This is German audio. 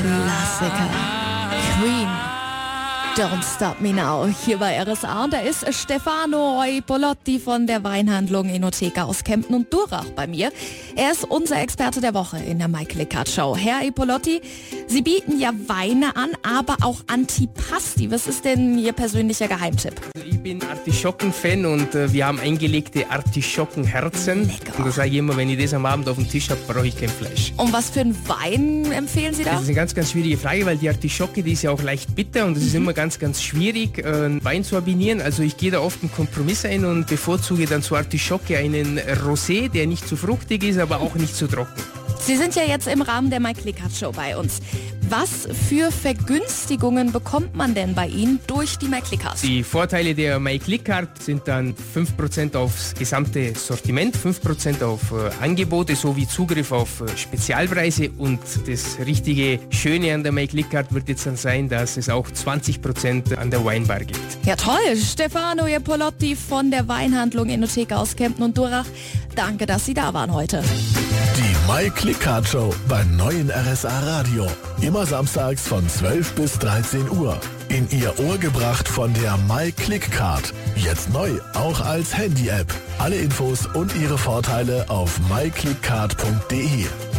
Klassiker. Queen. Don't Stop Me Now. Hier bei RSA. Und da ist Stefano Eupolotti von der Weinhandlung Enotheka aus Kempten und Durach bei mir. Er ist unser Experte der Woche in der Mike Lickard Show. Herr Eupolotti, Sie bieten ja Weine an, aber auch Antipasti. Was ist denn Ihr persönlicher Geheimtipp? Ich bin Artischocken-Fan und äh, wir haben eingelegte Artischockenherzen. Lecker. Und da sage ich immer, wenn ich das am Abend auf dem Tisch habe, brauche ich kein Fleisch. Und was für einen Wein empfehlen Sie da? Das ist eine ganz, ganz schwierige Frage, weil die Artischocke, die ist ja auch leicht bitter und es ist immer ganz, ganz schwierig, äh, einen Wein zu abinieren. Also ich gehe da oft einen Kompromiss ein und bevorzuge dann zur Artischocke einen Rosé, der nicht zu fruchtig ist, aber auch nicht zu trocken. Sie sind ja jetzt im Rahmen der Mike Lickard Show bei uns. Was für Vergünstigungen bekommt man denn bei Ihnen durch die Mike Lickard? Die Vorteile der MyClickCard sind dann 5% aufs gesamte Sortiment, 5% auf äh, Angebote sowie Zugriff auf äh, Spezialpreise und das richtige Schöne an der MyClickCard wird jetzt dann sein, dass es auch 20% an der Weinbar gibt. Ja toll, Stefano Iepolotti von der Weinhandlung Enotheka aus Kempten und Durach. Danke, dass Sie da waren heute. Die My Click Card Show beim neuen RSA Radio. Immer samstags von 12 bis 13 Uhr. In Ihr Ohr gebracht von der My Click Card. Jetzt neu, auch als Handy-App. Alle Infos und ihre Vorteile auf myclickcard.de.